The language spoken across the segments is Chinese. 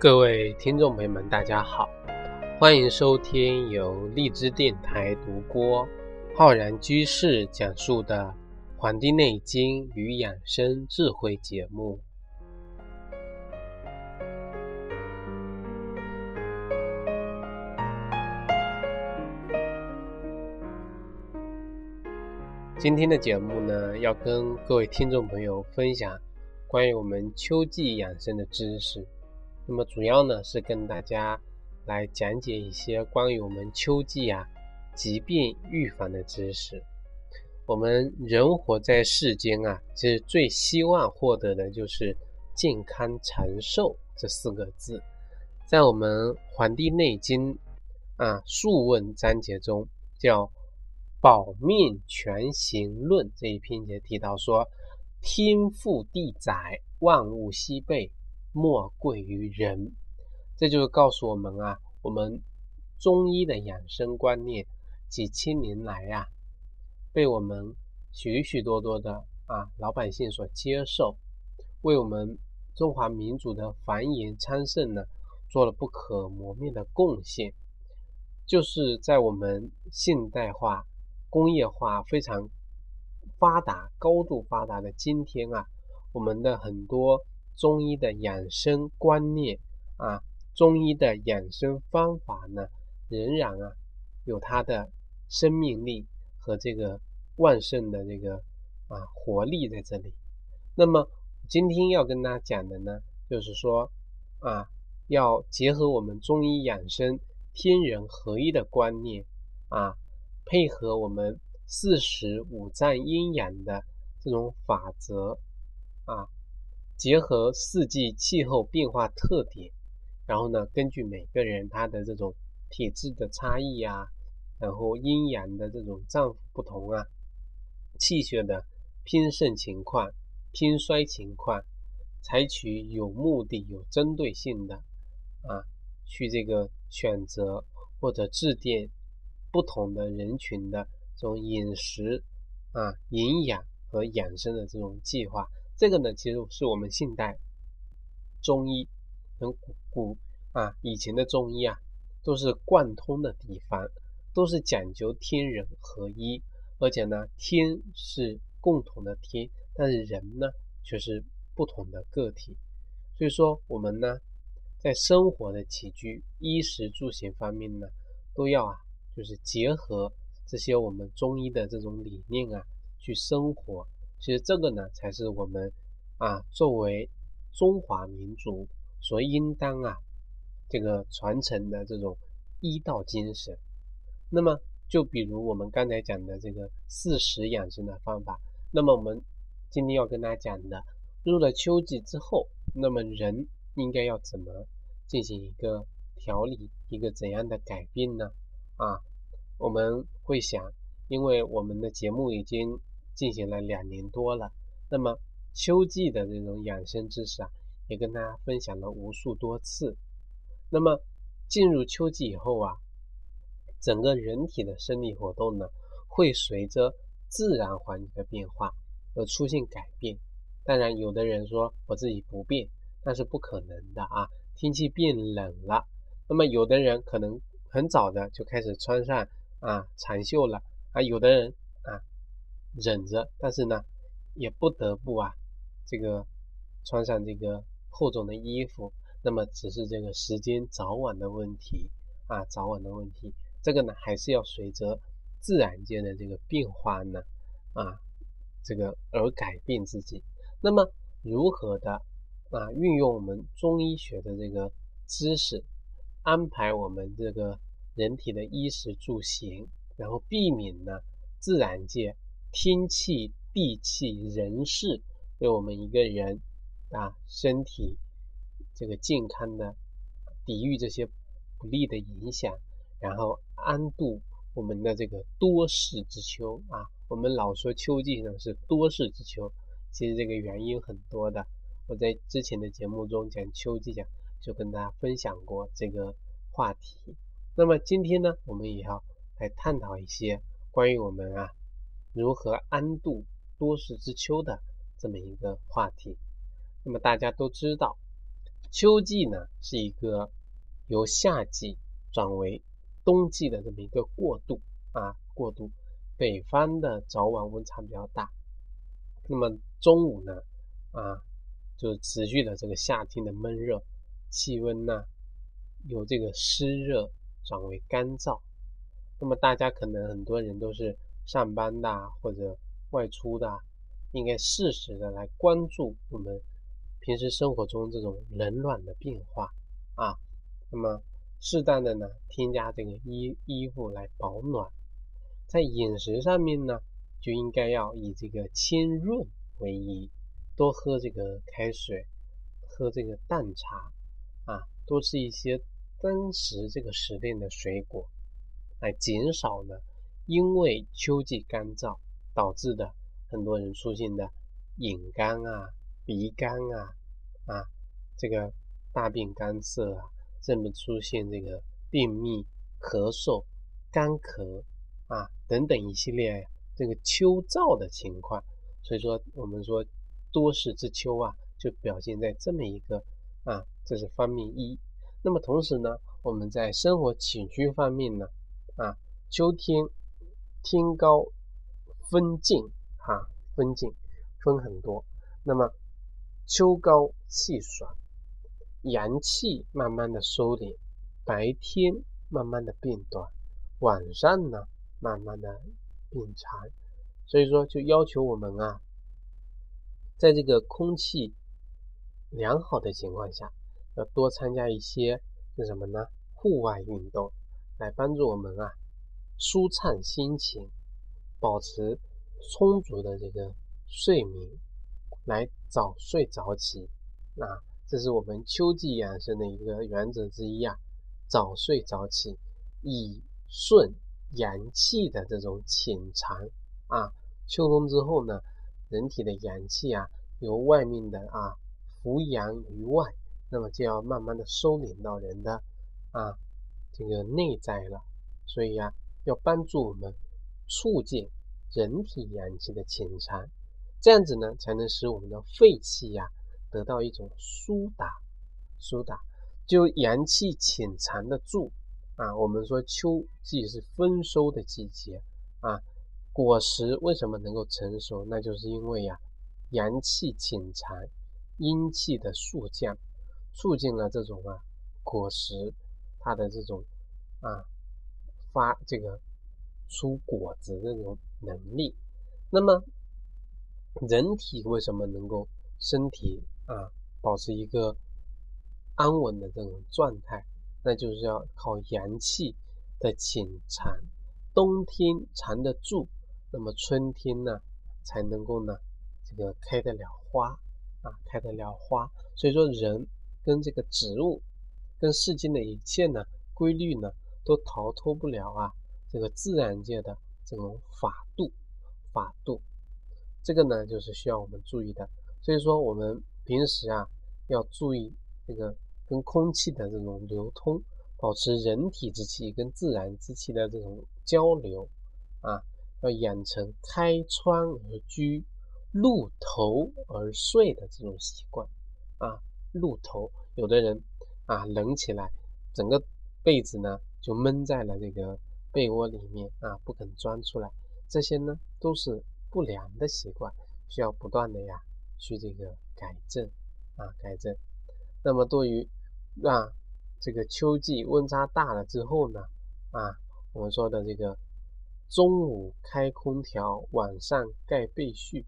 各位听众朋友们，大家好，欢迎收听由荔枝电台独播、浩然居士讲述的《黄帝内经与养生智慧》节目。今天的节目呢，要跟各位听众朋友分享关于我们秋季养生的知识。那么主要呢是跟大家来讲解一些关于我们秋季啊疾病预防的知识。我们人活在世间啊，其实最希望获得的就是健康长寿这四个字。在我们《黄帝内经》啊《素问》章节中，叫《保命全行论》这一篇节提到说：“天覆地载，万物西备。”莫贵于人，这就是告诉我们啊，我们中医的养生观念几千年来啊，被我们许许多多的啊老百姓所接受，为我们中华民族的繁衍昌盛呢，做了不可磨灭的贡献。就是在我们现代化、工业化非常发达、高度发达的今天啊，我们的很多。中医的养生观念啊，中医的养生方法呢，仍然啊有它的生命力和这个旺盛的这个啊活力在这里。那么今天要跟大家讲的呢，就是说啊，要结合我们中医养生天人合一的观念啊，配合我们四时五脏阴阳的这种法则啊。结合四季气候变化特点，然后呢，根据每个人他的这种体质的差异啊，然后阴阳的这种脏腑不同啊，气血的偏盛情况、偏衰情况，采取有目的、有针对性的啊，去这个选择或者制定不同的人群的这种饮食啊、营养和养生的这种计划。这个呢，其实是我们现代中医很古古啊以前的中医啊，都是贯通的地方，都是讲究天人合一，而且呢，天是共同的天，但是人呢却是不同的个体。所以说，我们呢在生活的起居、衣食住行方面呢，都要啊，就是结合这些我们中医的这种理念啊，去生活。其实这个呢，才是我们啊作为中华民族所应当啊这个传承的这种医道精神。那么，就比如我们刚才讲的这个四时养生的方法，那么我们今天要跟大家讲的，入了秋季之后，那么人应该要怎么进行一个调理，一个怎样的改变呢？啊，我们会想，因为我们的节目已经。进行了两年多了，那么秋季的这种养生知识啊，也跟大家分享了无数多次。那么进入秋季以后啊，整个人体的生理活动呢，会随着自然环境的变化而出现改变。当然，有的人说我自己不变，那是不可能的啊。天气变冷了，那么有的人可能很早的就开始穿上啊长袖了啊，有的人。忍着，但是呢，也不得不啊，这个穿上这个厚重的衣服。那么只是这个时间早晚的问题啊，早晚的问题。这个呢，还是要随着自然界的这个变化呢，啊，这个而改变自己。那么如何的啊，运用我们中医学的这个知识，安排我们这个人体的衣食住行，然后避免呢自然界。天气、地气、人事，对我们一个人啊身体这个健康的抵御这些不利的影响，然后安度我们的这个多事之秋啊。我们老说秋季呢是多事之秋，其实这个原因很多的。我在之前的节目中讲秋季讲，就跟大家分享过这个话题。那么今天呢，我们也要来探讨一些关于我们啊。如何安度多事之秋的这么一个话题。那么大家都知道，秋季呢是一个由夏季转为冬季的这么一个过渡啊过渡。北方的早晚温差比较大，那么中午呢啊就持续的这个夏天的闷热，气温呢由这个湿热转为干燥。那么大家可能很多人都是上班的或者外出的，应该适时的来关注我们平时生活中这种冷暖的变化啊。那么适当的呢添加这个衣衣服来保暖，在饮食上面呢就应该要以这个清润为宜，多喝这个开水，喝这个淡茶啊，多吃一些当时这个时令的水果。来减少呢，因为秋季干燥导致的很多人出现的眼干啊、鼻干啊、啊这个大便干涩啊，甚至出现这个便秘、咳嗽、干咳啊等等一系列这个秋燥的情况。所以说，我们说多事之秋啊，就表现在这么一个啊，这是方面一。那么同时呢，我们在生活起居方面呢。啊，秋天天高风静，哈，风静，风很多。那么秋高气爽，阳气慢慢的收敛，白天慢慢的变短，晚上呢慢慢的变长。所以说，就要求我们啊，在这个空气良好的情况下，要多参加一些是什么呢？户外运动。来帮助我们啊，舒畅心情，保持充足的这个睡眠，来早睡早起。那这是我们秋季养生的一个原则之一啊，早睡早起，以顺阳气的这种潜藏啊。秋冬之后呢，人体的阳气啊，由外面的啊扶阳于外，那么就要慢慢的收敛到人的啊。这个内在了，所以呀，要帮助我们促进人体阳气的潜藏，这样子呢，才能使我们的肺气呀得到一种疏达，疏达，就阳气潜藏的住啊。我们说秋季是丰收的季节啊，果实为什么能够成熟？那就是因为呀，阳气潜藏，阴气的速降，促进了这种啊果实。它的这种啊发这个出果子这种能力，那么人体为什么能够身体啊保持一个安稳的这种状态？那就是要靠阳气的潜藏，冬天藏得住，那么春天呢才能够呢这个开得了花啊开得了花。所以说人跟这个植物。跟世间的一切呢规律呢，都逃脱不了啊这个自然界的这种法度，法度，这个呢就是需要我们注意的。所以说我们平时啊要注意这个跟空气的这种流通，保持人体之气跟自然之气的这种交流啊，要养成开窗而居、露头而睡的这种习惯啊。露头，有的人。啊，冷起来，整个被子呢就闷在了这个被窝里面啊，不肯钻出来。这些呢都是不良的习惯，需要不断的呀去这个改正啊，改正。那么对于啊这个秋季温差大了之后呢，啊我们说的这个中午开空调，晚上盖被絮，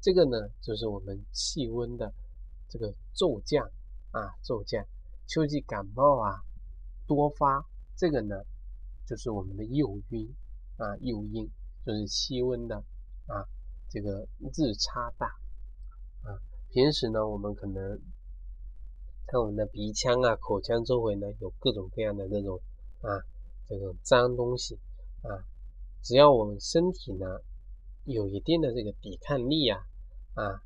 这个呢就是我们气温的这个骤降啊，骤降。秋季感冒啊，多发，这个呢，就是我们的诱因啊，诱因就是气温的啊，这个日差大啊。平时呢，我们可能在我们的鼻腔啊、口腔周围呢，有各种各样的这种啊，这种脏东西啊。只要我们身体呢有一定的这个抵抗力啊啊，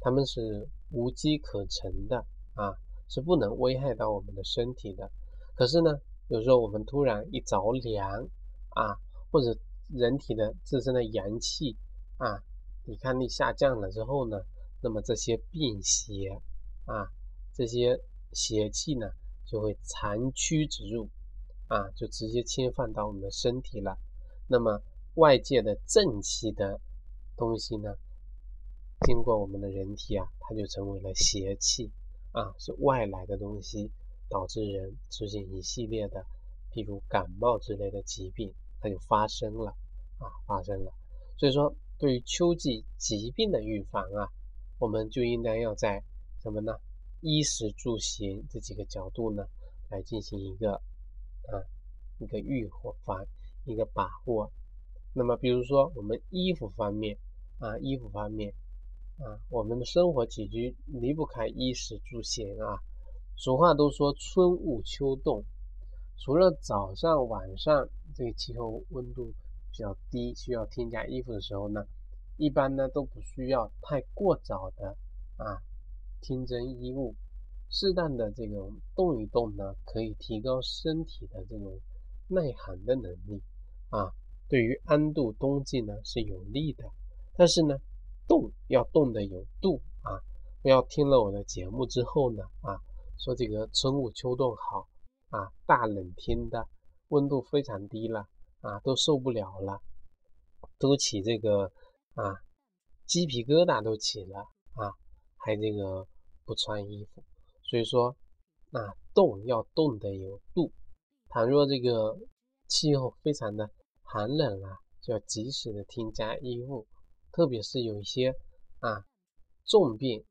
他们是无机可乘的啊。是不能危害到我们的身体的。可是呢，有时候我们突然一着凉啊，或者人体的自身的阳气啊，抵抗力下降了之后呢，那么这些病邪啊，这些邪气呢就会长驱直入，啊，就直接侵犯到我们的身体了。那么外界的正气的东西呢，经过我们的人体啊，它就成为了邪气，啊，是外来的东西导致人出现一系列的，譬如感冒之类的疾病，它就发生了，啊，发生了。所以说，对于秋季疾病的预防啊，我们就应该要在什么呢？衣食住行这几个角度呢，来进行一个啊一个预防一个把握。那么，比如说我们衣服方面啊，衣服方面啊，我们的生活起居离不开衣食住行啊。俗话都说春捂秋冻，除了早上晚上这个气候温度。比较低，需要添加衣服的时候呢，一般呢都不需要太过早的啊添增衣物，适当的这种动一动呢，可以提高身体的这种耐寒的能力啊，对于安度冬季呢是有利的。但是呢，动要动的有度啊，不要听了我的节目之后呢啊，说这个春捂秋冻好啊，大冷天的温度非常低了。啊，都受不了了，都起这个啊鸡皮疙瘩都起了啊，还这个不穿衣服，所以说啊动要动的有度，倘若这个气候非常的寒冷啊，就要及时的添加衣物，特别是有一些啊重病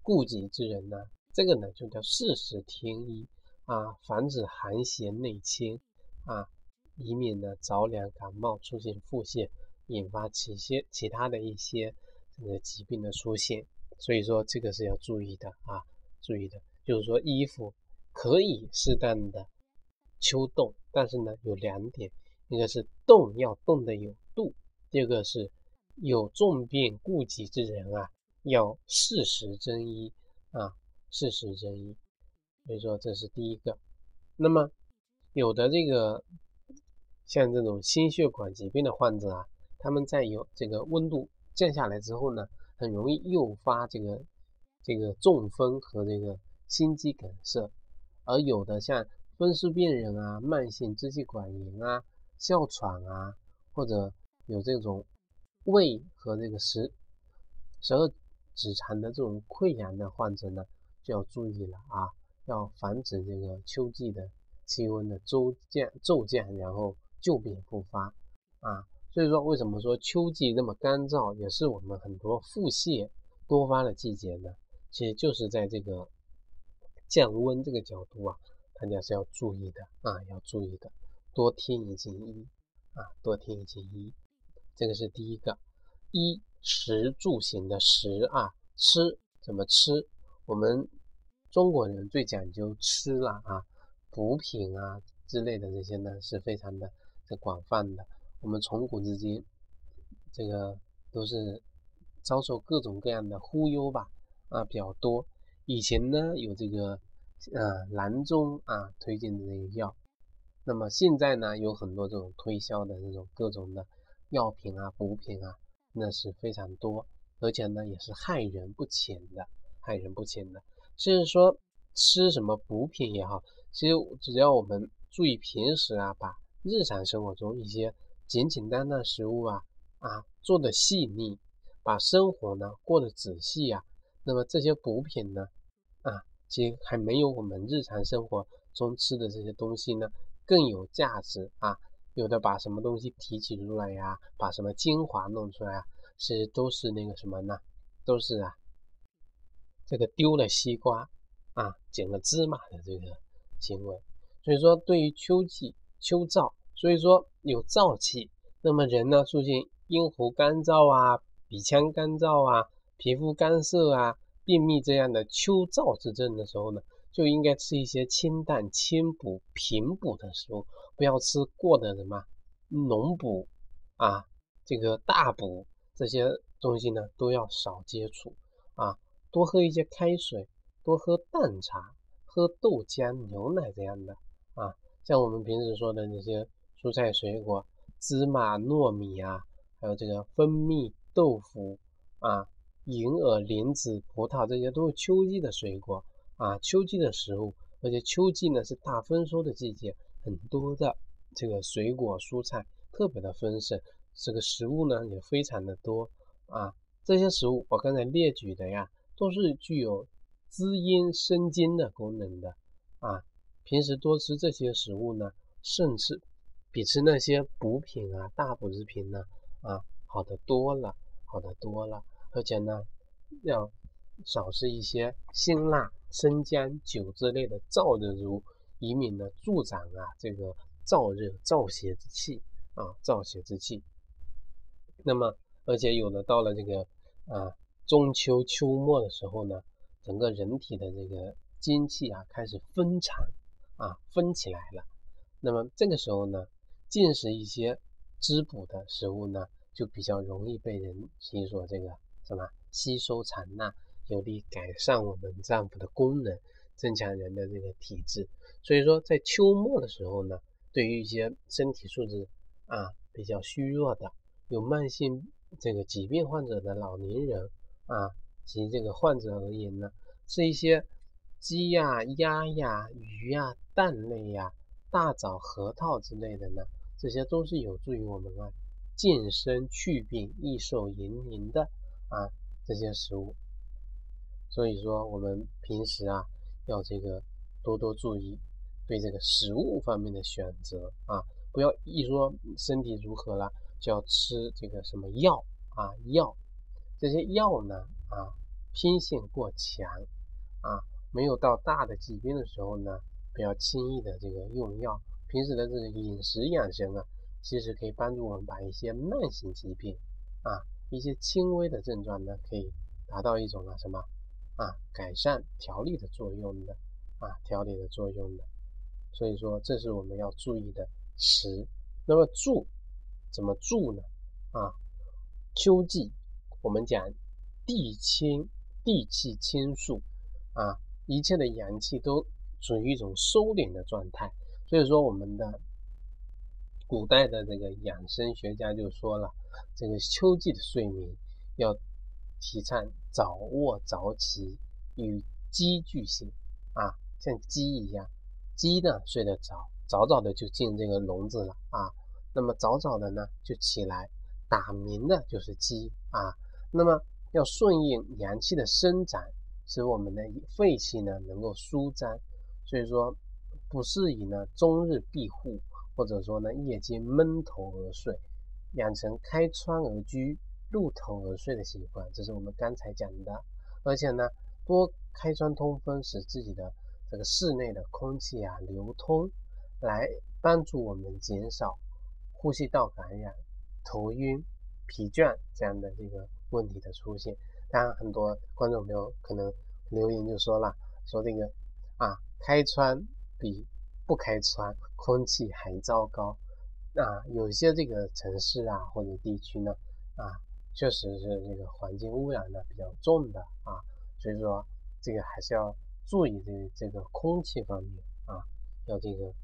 顾及之人呢，这个呢就叫适时添衣啊，防止寒邪内侵啊。以免呢着凉感冒出现腹泻，引发其些其他的一些这个疾病的出现，所以说这个是要注意的啊，注意的，就是说衣服可以适当的秋冻，但是呢有两点，一个是冻要冻的有度，第二个是有重病顾及之人啊，要适时增衣啊，适时增衣，所以说这是第一个。那么有的这个。像这种心血管疾病的患者啊，他们在有这个温度降下来之后呢，很容易诱发这个这个中风和这个心肌梗塞。而有的像风湿病人啊、慢性支气管炎啊、哮喘啊，或者有这种胃和这个十十二指肠的这种溃疡的患者呢，就要注意了啊，要防止这个秋季的气温的骤降骤降，然后。旧病复发啊，所以说为什么说秋季那么干燥，也是我们很多腹泻多发的季节呢？其实就是在这个降温这个角度啊，大家是要注意的啊，要注意的，多添一件衣啊，多添一件衣，这个是第一个。衣食住行的食啊，吃怎么吃？我们中国人最讲究吃了啊，补品啊之类的这些呢，是非常的。这广泛的，我们从古至今，这个都是遭受各种各样的忽悠吧，啊比较多。以前呢有这个呃郎中啊推荐的这个药，那么现在呢有很多这种推销的这种各种的药品啊补品啊，那是非常多，而且呢也是害人不浅的，害人不浅的。甚至说吃什么补品也好，其实只要我们注意平时啊把。日常生活中一些简简单单的食物啊啊做的细腻，把生活呢过得仔细呀，那么这些补品呢啊，其实还没有我们日常生活中吃的这些东西呢更有价值啊。有的把什么东西提取出来呀，把什么精华弄出来啊，其实都是那个什么呢？都是啊，这个丢了西瓜啊捡了芝麻的这个行为。所以说，对于秋季。秋燥，所以说有燥气，那么人呢出现咽喉干燥啊、鼻腔干燥啊、皮肤干涩啊、便秘这样的秋燥之症的时候呢，就应该吃一些清淡、清补、平补的食物，不要吃过的什么浓补啊、这个大补这些东西呢，都要少接触啊，多喝一些开水，多喝淡茶，喝豆浆、牛奶这样的啊。像我们平时说的那些蔬菜水果，芝麻、糯米啊，还有这个蜂蜜、豆腐啊、银耳、莲子、葡萄，这些都是秋季的水果啊。秋季的食物，而且秋季呢是大丰收的季节，很多的这个水果蔬菜特别的丰盛，这个食物呢也非常的多啊。这些食物我刚才列举的呀，都是具有滋阴生津的功能的啊。平时多吃这些食物呢，甚至比吃那些补品啊、大补之品呢啊好的多了，好的多了。而且呢，要少吃一些辛辣、生姜、酒之类的燥热物，以免呢助长啊这个燥热、燥邪之气啊燥邪之气。那么，而且有的到了这个啊中秋秋末的时候呢，整个人体的这个精气啊开始分藏啊分起来了。那么这个时候呢，进食一些滋补的食物呢，就比较容易被人吸收这个。什么吸收藏纳，有利改善我们脏腑的功能，增强人的这个体质。所以说，在秋末的时候呢，对于一些身体素质啊比较虚弱的、有慢性这个疾病患者的老年人啊及这个患者而言呢，吃一些鸡呀、鸭呀、鱼呀、蛋类呀、大枣、核桃之类的呢，这些都是有助于我们啊健身、祛病、益寿延年的。啊，这些食物，所以说我们平时啊要这个多多注意对这个食物方面的选择啊，不要一说身体如何了就要吃这个什么药啊药，这些药呢啊偏性过强啊，没有到大的疾病的时候呢，不要轻易的这个用药。平时的这个饮食养生啊，其实可以帮助我们把一些慢性疾病啊。一些轻微的症状呢，可以达到一种啊什么啊改善调理的作用的啊调理的作用的，所以说这是我们要注意的食。那么住怎么住呢？啊，秋季我们讲地清地气清肃啊，一切的阳气都处于一种收敛的状态，所以说我们的古代的这个养生学家就说了。这个秋季的睡眠要提倡早卧早起，与鸡俱醒啊，像鸡一样，鸡呢睡得早，早早的就进这个笼子了啊。那么早早的呢就起来打鸣的就是鸡啊。那么要顺应阳气的生长，使我们的肺气呢能够舒张。所以说不适宜呢终日闭户，或者说呢夜间闷头而睡。养成开窗而居、露头而睡的习惯，这是我们刚才讲的。而且呢，多开窗通风，使自己的这个室内的空气啊流通，来帮助我们减少呼吸道感染、头晕、疲倦这样的这个问题的出现。当然，很多观众朋友可能留言就说了，说这个啊，开窗比不开窗空气还糟糕。啊，有些这个城市啊或者地区呢，啊，确实是这个环境污染呢比较重的啊，所以说这个还是要注意这这个空气方面啊，要这个，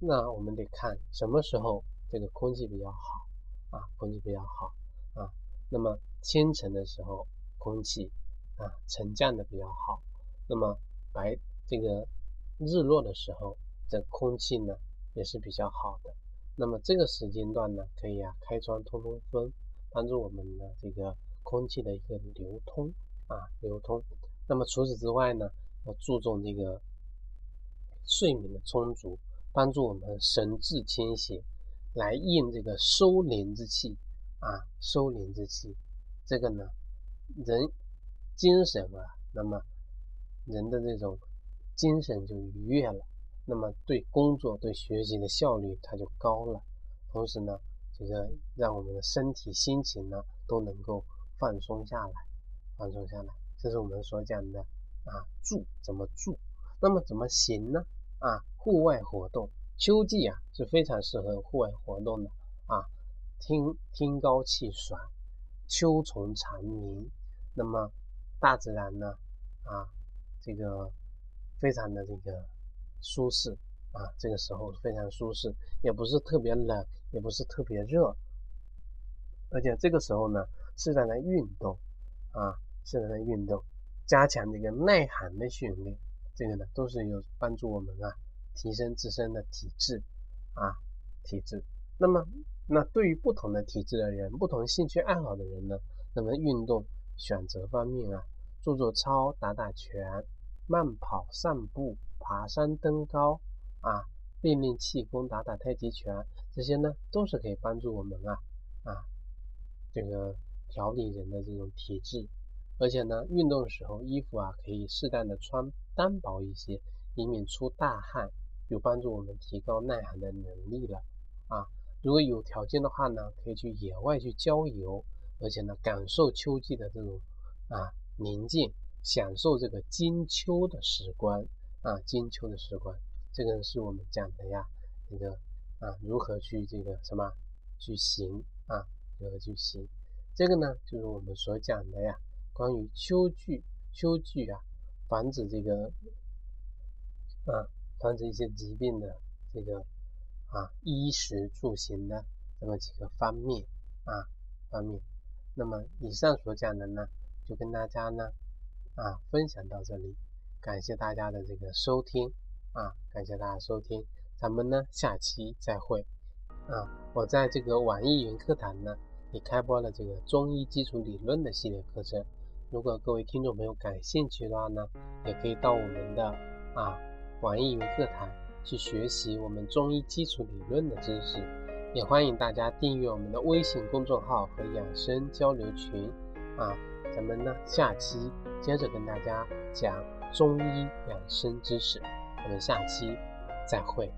那我们得看什么时候这个空气比较好啊，空气比较好啊，那么清晨的时候空气啊沉降的比较好，那么白这个日落的时候这空气呢也是比较好的。那么这个时间段呢，可以啊开窗通通风，帮助我们的这个空气的一个流通啊流通。那么除此之外呢，要注重这个睡眠的充足，帮助我们神志清醒，来应这个收敛之气啊收敛之气。这个呢，人精神啊，那么人的这种精神就愉悦了。那么对工作、对学习的效率它就高了，同时呢，这个让我们的身体、心情呢都能够放松下来，放松下来。这是我们所讲的啊，住怎么住？那么怎么行呢？啊，户外活动，秋季啊是非常适合户外活动的啊，听听高气爽，秋虫蝉鸣，那么大自然呢啊，这个非常的这个。舒适啊，这个时候非常舒适，也不是特别冷，也不是特别热，而且这个时候呢，适当的运动啊，适当的运动，加强这个耐寒的训练这个呢都是有帮助我们啊提升自身的体质啊体质。那么那对于不同的体质的人，不同兴趣爱好的人呢，那么运动选择方面啊，做做操、打打拳、慢跑、散步、爬山、登高啊，练练气功、打打太极拳，这些呢都是可以帮助我们啊啊这个调理人的这种体质。而且呢，运动的时候衣服啊可以适当的穿单薄一些，以免出大汗，有帮助我们提高耐寒的能力了啊。如果有条件的话呢，可以去野外去郊游，而且呢，感受秋季的这种啊宁静，享受这个金秋的时光啊，金秋的时光，这个是我们讲的呀，那个啊，如何去这个什么去行啊，如何去行，这个呢，就是我们所讲的呀。关于秋具，秋具啊，防止这个啊，防止一些疾病的这个啊，衣食住行的这么几个方面啊方面。那么以上所讲的呢，就跟大家呢啊分享到这里，感谢大家的这个收听啊，感谢大家收听，咱们呢下期再会啊。我在这个网易云课堂呢也开播了这个中医基础理论的系列课程。如果各位听众朋友感兴趣的话呢，也可以到我们的啊网易云课堂去学习我们中医基础理论的知识，也欢迎大家订阅我们的微信公众号和养生交流群啊。咱们呢下期接着跟大家讲中医养生知识，我们下期再会。